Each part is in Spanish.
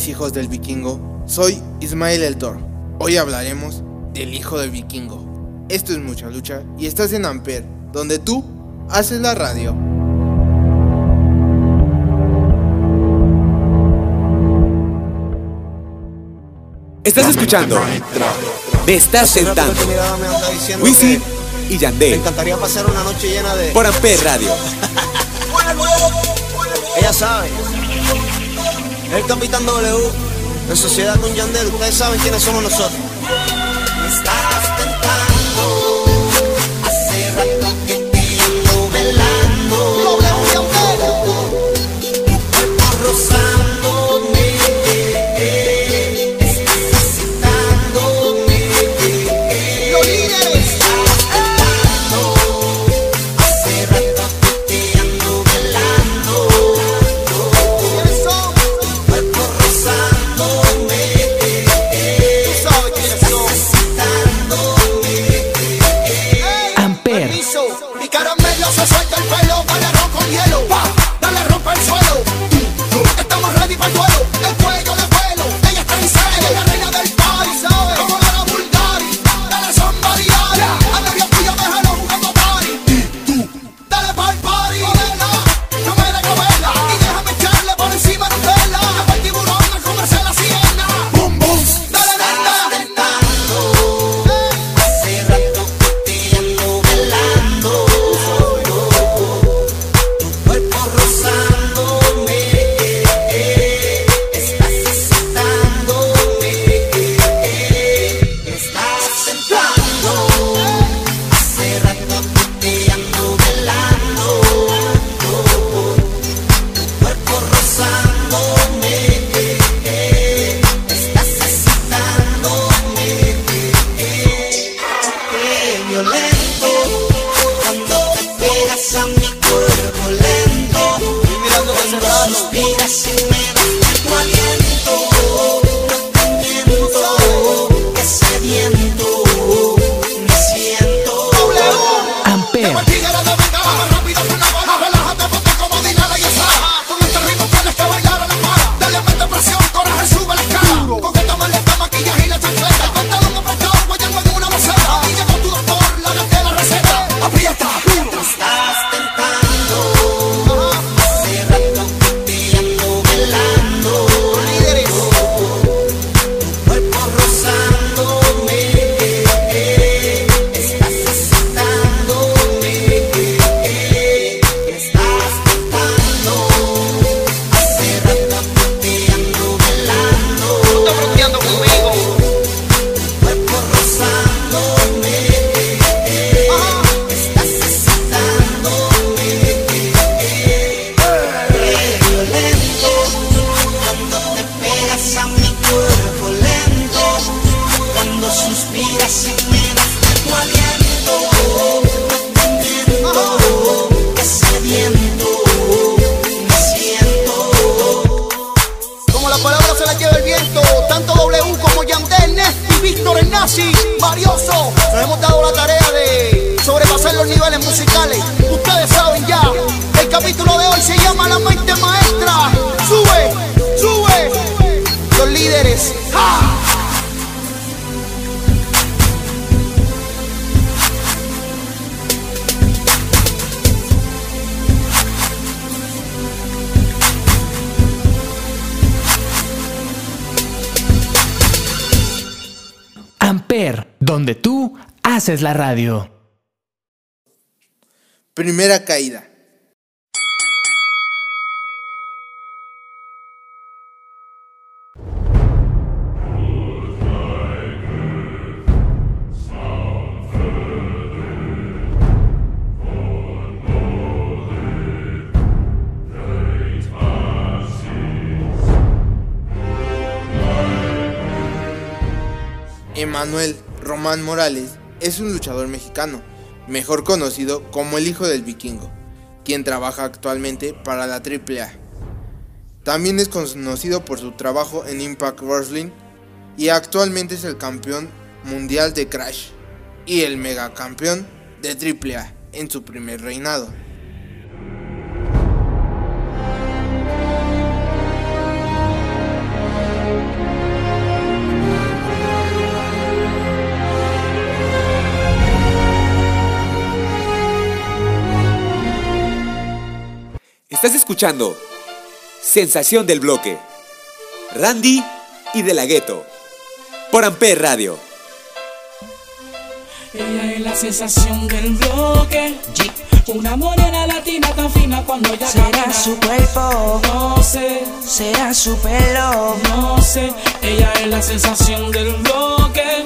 Mis hijos del vikingo? Soy Ismael El Toro. Hoy hablaremos del hijo del vikingo. Esto es mucha lucha y estás en Amper, donde tú haces la radio. Estás escuchando. Me estás sentando. Wisi y Me Yandel. encantaría pasar una noche llena de. Por Amper Radio. Ella sabe. El Capitán W. En sociedad con Yandel. Ustedes saben quiénes somos nosotros. Mi caramelo se suelta el pelo, dale ron con hielo, pa, dale rompe el suelo. Estamos ready para el duelo, hemos dado la tarea de sobrepasar los niveles musicales. Ustedes saben ya, el capítulo de hoy se llama La mente maestra. Sube, sube, los líderes. ¡Ja! Donde tú haces la radio. Primera caída. Emanuel Román Morales es un luchador mexicano, mejor conocido como el hijo del vikingo, quien trabaja actualmente para la AAA. También es conocido por su trabajo en Impact Wrestling y actualmente es el campeón mundial de Crash y el megacampeón de AAA en su primer reinado. Estás escuchando Sensación del Bloque. Randy y De La Ghetto. Por Amper Radio. Ella es la sensación del bloque. Una morena latina tan fina cuando ella Será camina. su cuerpo, No sé, será su pelo, no sé. Ella es la sensación del bloque.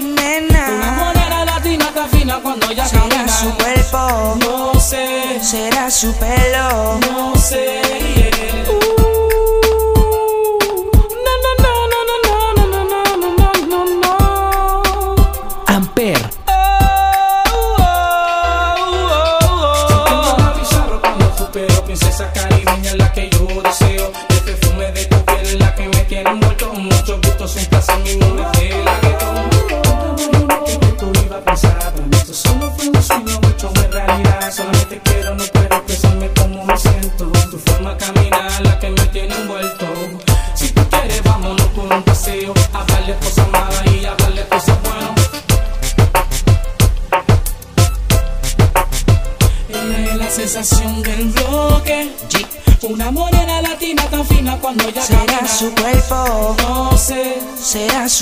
Tan fina cuando ella Será camina. su cuerpo, No sé, será su pelo. no sé. yeah. Uh, no, no, no, no, no, no, no, no, no, no, no, no. Amper, Tengo una bizarro cuando supero Princesa caribeña la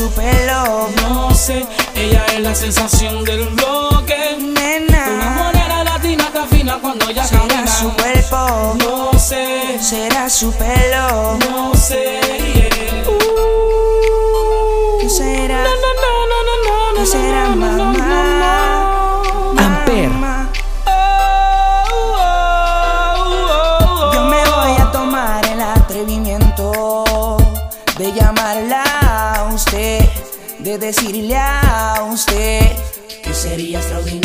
supe decirle a usted que sería extraordinario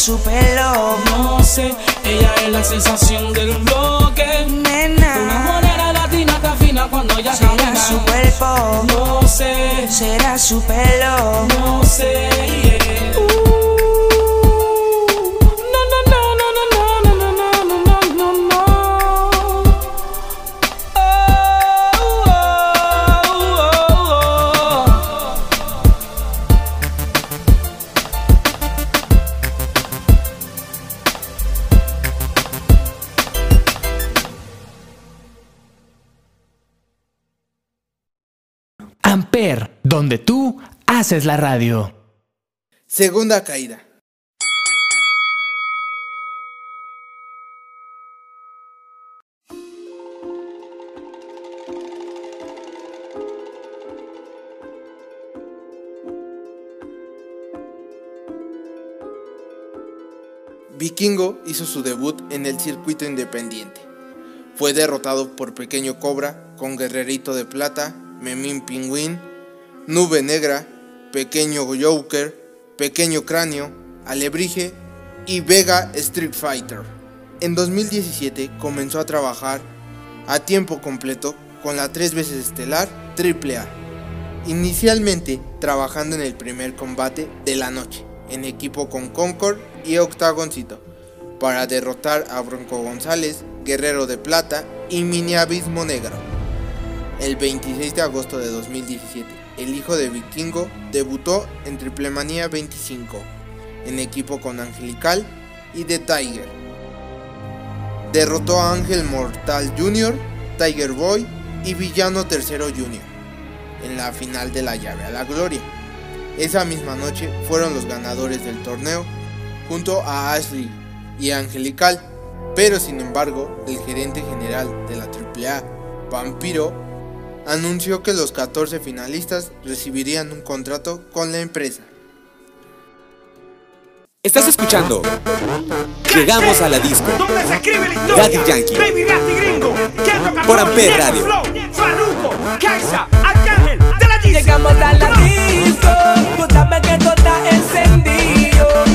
su pelo, no sé. Ella es la sensación del bloque. Una nena. morena latina tan fina cuando ella Será camina. su cuerpo, No sé, será su pelo. no sé. yeah. Uh, donde tú haces la radio. Segunda caída. Vikingo hizo su debut en el circuito independiente. Fue derrotado por Pequeño Cobra con Guerrerito de Plata, Memín Pingüín, Nube Negra, Pequeño Joker, Pequeño Cráneo, Alebrije y Vega Street Fighter. En 2017 comenzó a trabajar a tiempo completo con la tres veces estelar AAA, inicialmente trabajando en el primer combate de la noche, en equipo con Concord y Octagoncito, para derrotar a Bronco González, Guerrero de Plata y Mini Abismo Negro. El 26 de agosto de 2017, el hijo de Vikingo debutó en Triplemanía 25, en equipo con Angelical y The Tiger. Derrotó a Ángel Mortal Jr., Tiger Boy y Villano Tercero Jr. en la final de la llave a la gloria. Esa misma noche fueron los ganadores del torneo junto a Ashley y Angelical, pero sin embargo el gerente general de la AAA, Vampiro, anunció que los 14 finalistas recibirían un contrato con la empresa. Estás escuchando. Llegamos a la disco. ¿Dónde se escribe la historia? Daddy Yankee. Baby Rasty Gringo. ¿Quién toca Por flow? Amper Diego Radio. Flow, Farruko, Kaisa, Arcángel, de la Yeezy. Llegamos a la disco, tú sabes que todo está encendido.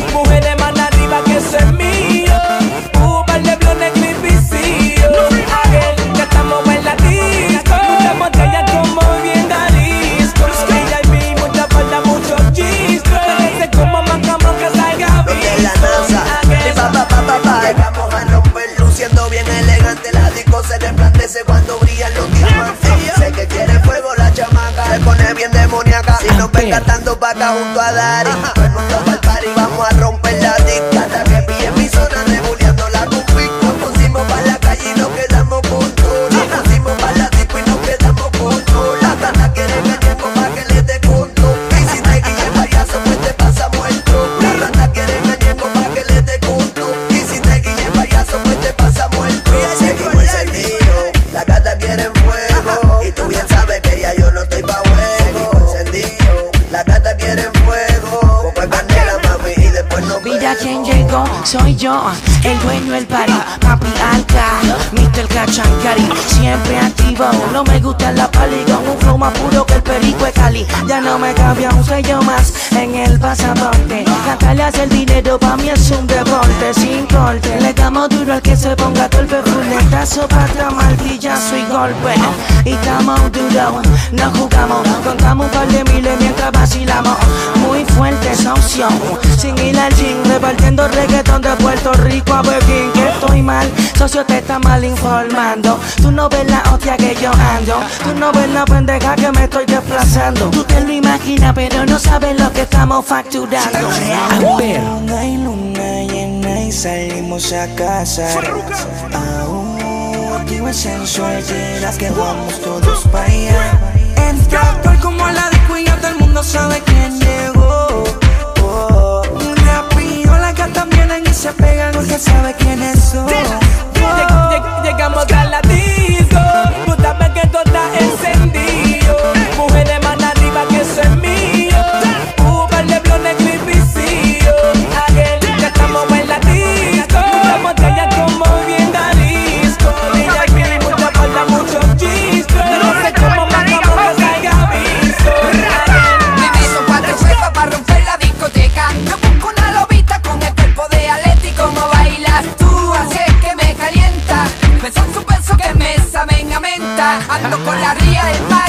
Junto yo, el dueño del party, papi alca, Mr. Cachancari, siempre activo, no me gusta la pali con un flow más puro que el perico de Cali, ya no me cambia un sello más en el pasaporte, cantarle hace el dinero pa' mí es un deporte, sin corte, le damos duro al que se ponga golpe, fuletazo, patra, martillazo y golpe, y estamos duro, no jugamos, contamos un par de miles mientras vacilamos, muy fuerte esa opción, sin ir al gym, repartiendo reggaetón de Puerto Rico a Berlín, que estoy mal, socio te está mal informando, tú no ves la hostia que yo ando, tú no ves la pendeja que me estoy desplazando, tú te lo imaginas pero no sabes lo que estamos facturando. Luna y luna llena y salimos a casa. Aún activo el sensual, dirás que vamos todos para allá. Entra actual como la disco y ya todo el mundo sabe quién porque sabe quiénes son. Llegamos a la Ando con la ría del mago,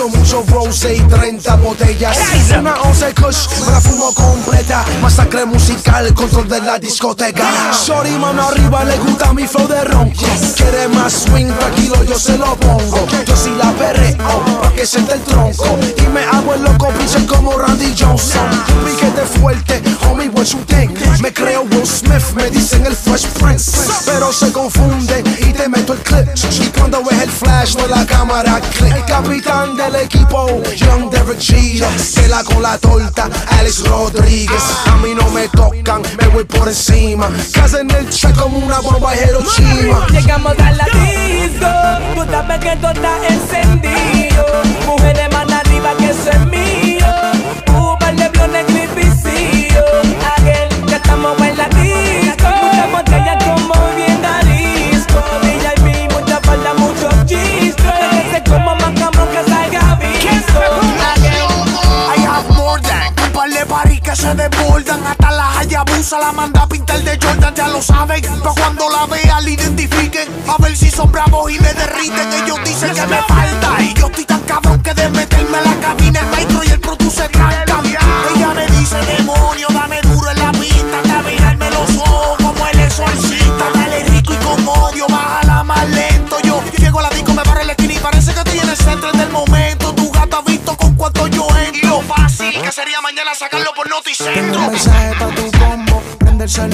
Mucho, mucho rose y 30 botellas. Una once kush, me la fumo completa. Masacre musical, control de la discoteca. Shorty, mano arriba, le gusta mi flow de ronco Quiere más swing, tranquilo, yo se lo pongo. Yo sí la perreo, pa' que siente el tronco. Y me hago el loco, pinche como Randy Johnson. Piquete fuerte, homie, what you think Me creo Will Smith, me dicen el Fresh Prince. Pero se confunde y te meto el clip. Y cuando ves el flash de la cámara click El capitán del equipo, Young Derek Jeter Pela con la torta, Alex Rodríguez. A mí no me tocan, me voy por encima. Casa en el check como una bomba Hiroshima. Llegamos a la disco, sabes que todo está encendido. Famosa la manda a pintar de Jordan, ya lo saben. Pa' cuando la vean, la identifiquen. A ver si son bravos y me derriten. Ellos dicen que me falta. Y yo estoy tan cabrón que de meterme la cabina, el maestro y el produce trancan. Ella me dice, demonio, dame duro en la pista. Hasta los ojos como el exorcista. Dale rico y con odio, bájala más lento. Yo llego a la disco, me barre la esquina y parece que estoy en el centro del momento. Tu gato ha visto con cuánto yo entro. Y lo fácil que sería mañana sacarlo por Noticentro.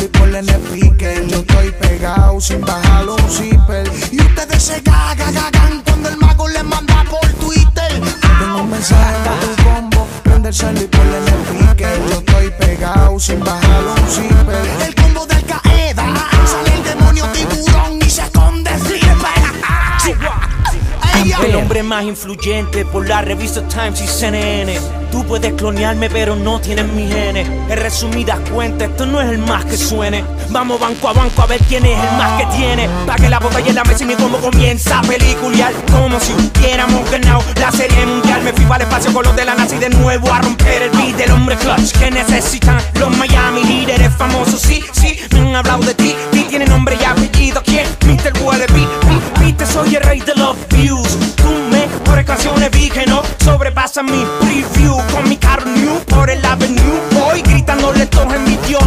Y ponle en el speaker. Yo estoy pegado sin bajar un zipper. Y ustedes se gagan, gagan cuando el mago les manda por Twitter. Tengo un mensaje pa' tu combo, prende el cel y ponle en el speaker. Yo estoy pegado sin bajar un zipper. El combo de Al Qaeda, sale el demonio tiburón y se esconde El hombre más influyente por la revista Times y CNN. Puedes clonearme, pero no tienes mis genes. En resumidas cuentas, esto no es el más que suene. Vamos banco a banco a ver quién es el más que tiene. Pa' que la botella la mesa y mi combo comienza a peliculear. Como si hubiéramos ganado la serie mundial. Me fui para el espacio con los de la nazi de nuevo a romper el beat del hombre clutch que necesitan los Miami líderes famosos. Sí, sí, me han hablado de ti. Ti tiene nombre y apellido. ¿Quién? Mr. Wallaby. Viste, soy el rey de los views. Tú mejores canciones vi que no sobrepasa mi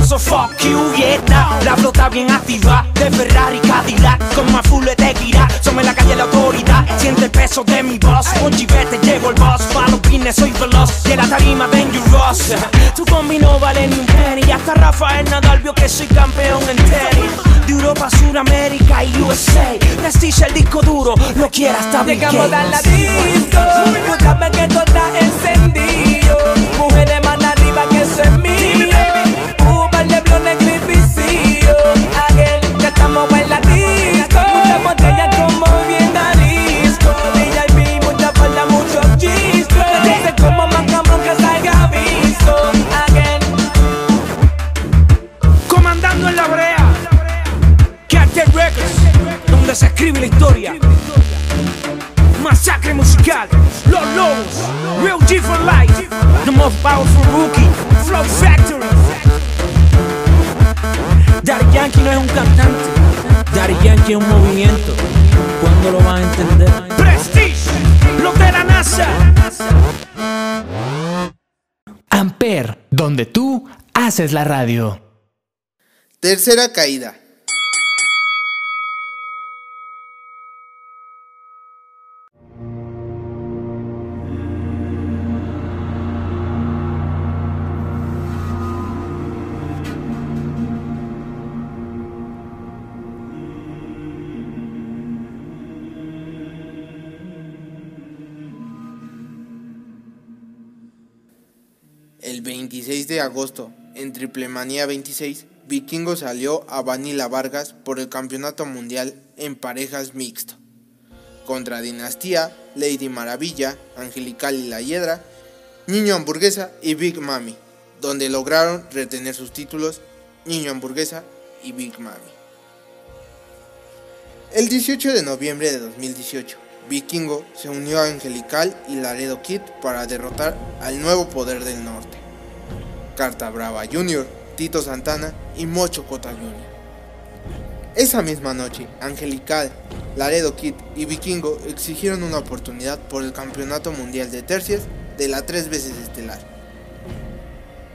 envidiosos. Fuck you, yeah. nah. La flota bien activa de Ferrari Cadillac. Con más full de tequila. Somos la calle la autoridad. Siente el peso de mi voz. Con chivete llevo el boss. Palo pines, soy veloz. En la tarima dangerous. Tu combi no vale ni un penny. Y hasta Rafael Nadal vio que soy campeón en tenis. De Europa, Suramérica y USA. Prestige el disco duro. Lo quiera hasta Llegamos a la Gates. disco, tú sabes que todo está encendido. Mujeres más arriba que eso es mío. Haces la radio. Tercera caída. El 26 de agosto, en Triplemanía 26, Vikingo salió a Vanilla Vargas por el Campeonato Mundial en parejas mixto. Contra Dinastía, Lady Maravilla, Angelical y la Hiedra, Niño Hamburguesa y Big Mami, donde lograron retener sus títulos Niño Hamburguesa y Big Mami. El 18 de noviembre de 2018, Vikingo se unió a Angelical y Laredo Kid para derrotar al nuevo poder del norte. Carta Brava Jr., Tito Santana y Mocho Cota Jr. Esa misma noche, Angelical, Laredo Kid y Vikingo exigieron una oportunidad por el Campeonato Mundial de Tercias de la tres veces estelar.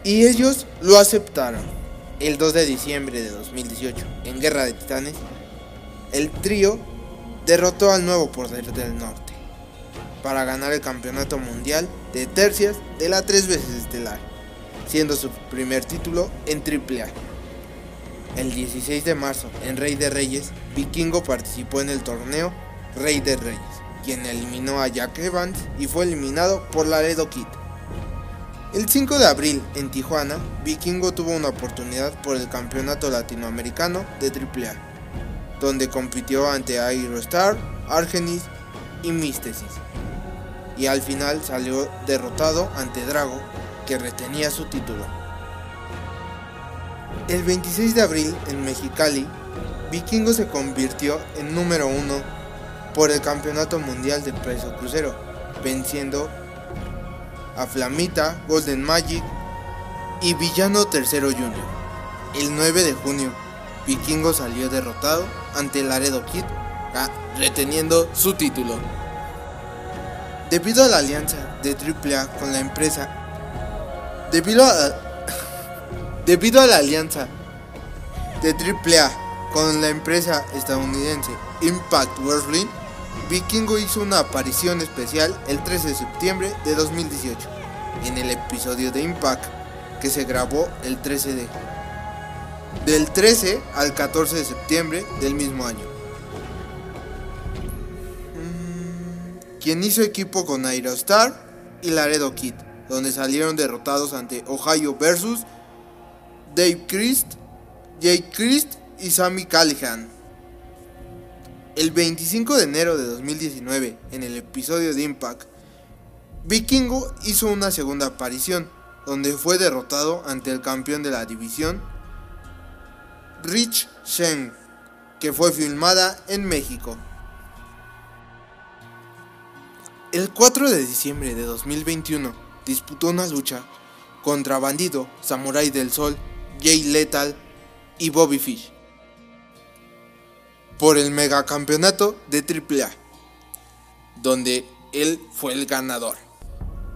Y ellos lo aceptaron. El 2 de diciembre de 2018, en Guerra de Titanes, el trío derrotó al nuevo poder del norte para ganar el campeonato mundial de tercias de la tres veces estelar, siendo su primer título en AAA. El 16 de marzo, en Rey de Reyes, Vikingo participó en el torneo Rey de Reyes, quien eliminó a Jack Evans y fue eliminado por Laredo Kid. El 5 de abril, en Tijuana, Vikingo tuvo una oportunidad por el campeonato latinoamericano de AAA donde compitió ante Aerostar, Argenis y Místesis. Y al final salió derrotado ante Drago, que retenía su título. El 26 de abril en Mexicali, Vikingo se convirtió en número uno por el Campeonato Mundial de Peso Crucero, venciendo a Flamita, Golden Magic y Villano Tercero Junior. El 9 de junio, Vikingo salió derrotado ante Laredo Kid, ah, reteniendo su título. Debido a la alianza de AAA con la empresa, debido a, debido a la alianza de AAA con la empresa estadounidense Impact Wrestling, Vikingo hizo una aparición especial el 13 de septiembre de 2018 en el episodio de Impact que se grabó el 13 de del 13 al 14 de septiembre del mismo año. Mm, Quien hizo equipo con Aerostar y Laredo Kid, donde salieron derrotados ante Ohio versus Dave Christ, Jake Christ y Sammy Callahan. El 25 de enero de 2019, en el episodio de Impact, Vikingo hizo una segunda aparición, donde fue derrotado ante el campeón de la división, Rich Shen, que fue filmada en México. El 4 de diciembre de 2021 disputó una lucha contra Bandido, Samurai del Sol, Jay Lethal y Bobby Fish por el megacampeonato de AAA, donde él fue el ganador.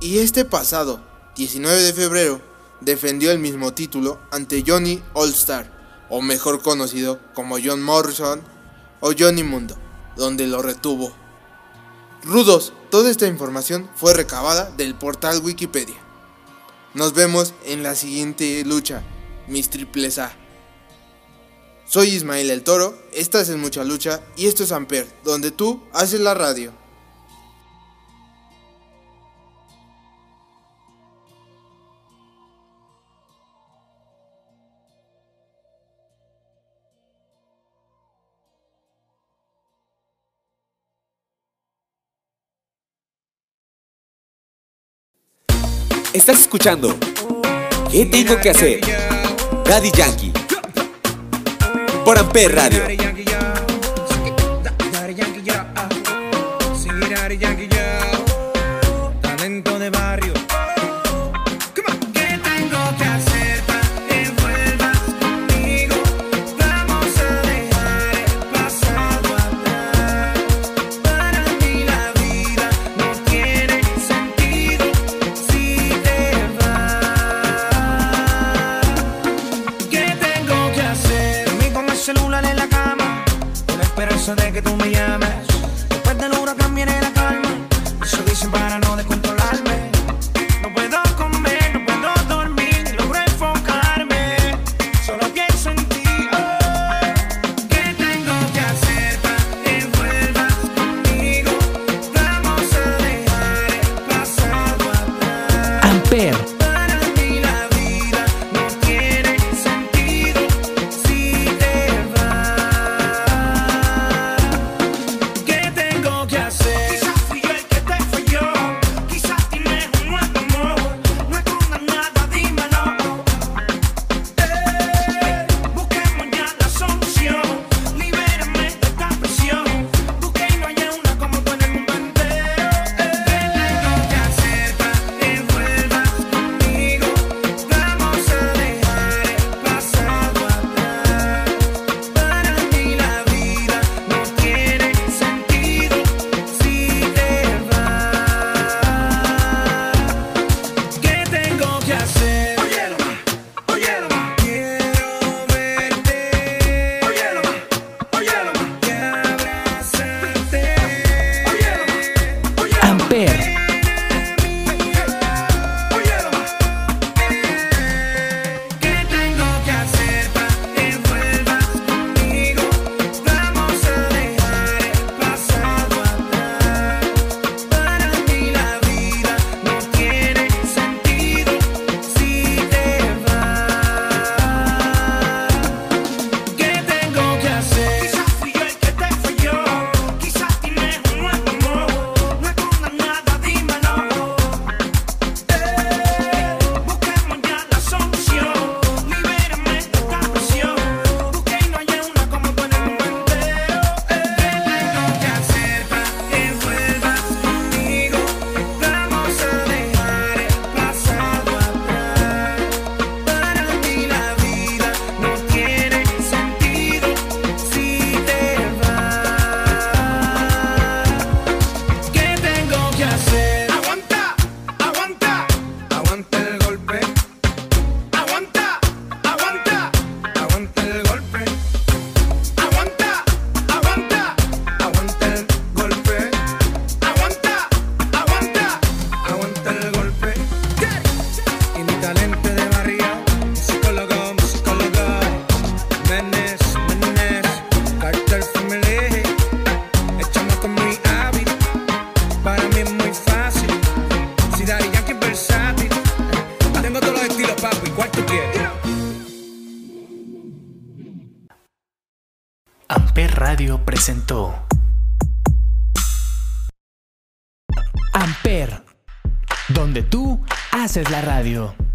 Y este pasado 19 de febrero defendió el mismo título ante Johnny All Star, o mejor conocido como John Morrison o Johnny Mundo, donde lo retuvo. Rudos, toda esta información fue recabada del portal Wikipedia. Nos vemos en la siguiente lucha, mis triples A. Soy Ismael el Toro, estás en Mucha Lucha y esto es Amper, donde tú haces la radio. Estás escuchando ¿Qué tengo que hacer? Daddy Yankee. Por Amper Radio. De que tú me llames. Haces la radio.